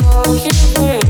Don't you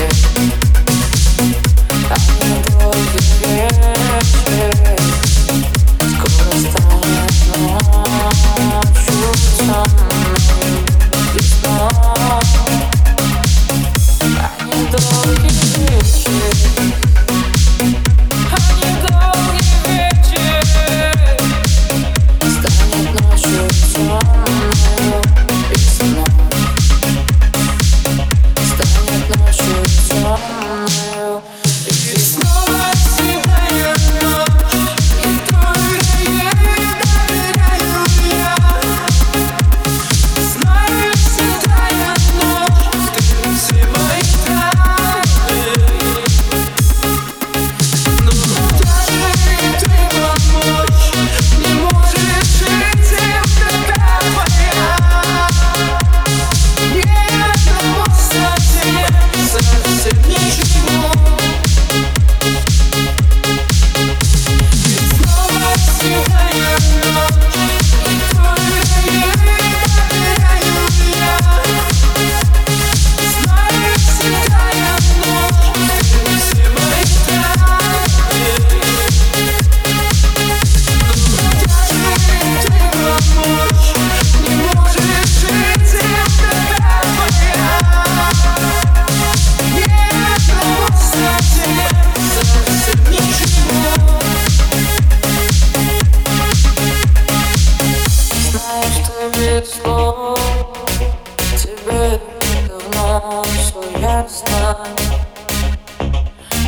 ясно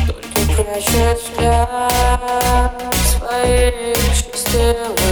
Только прячешь взгляд своих чистых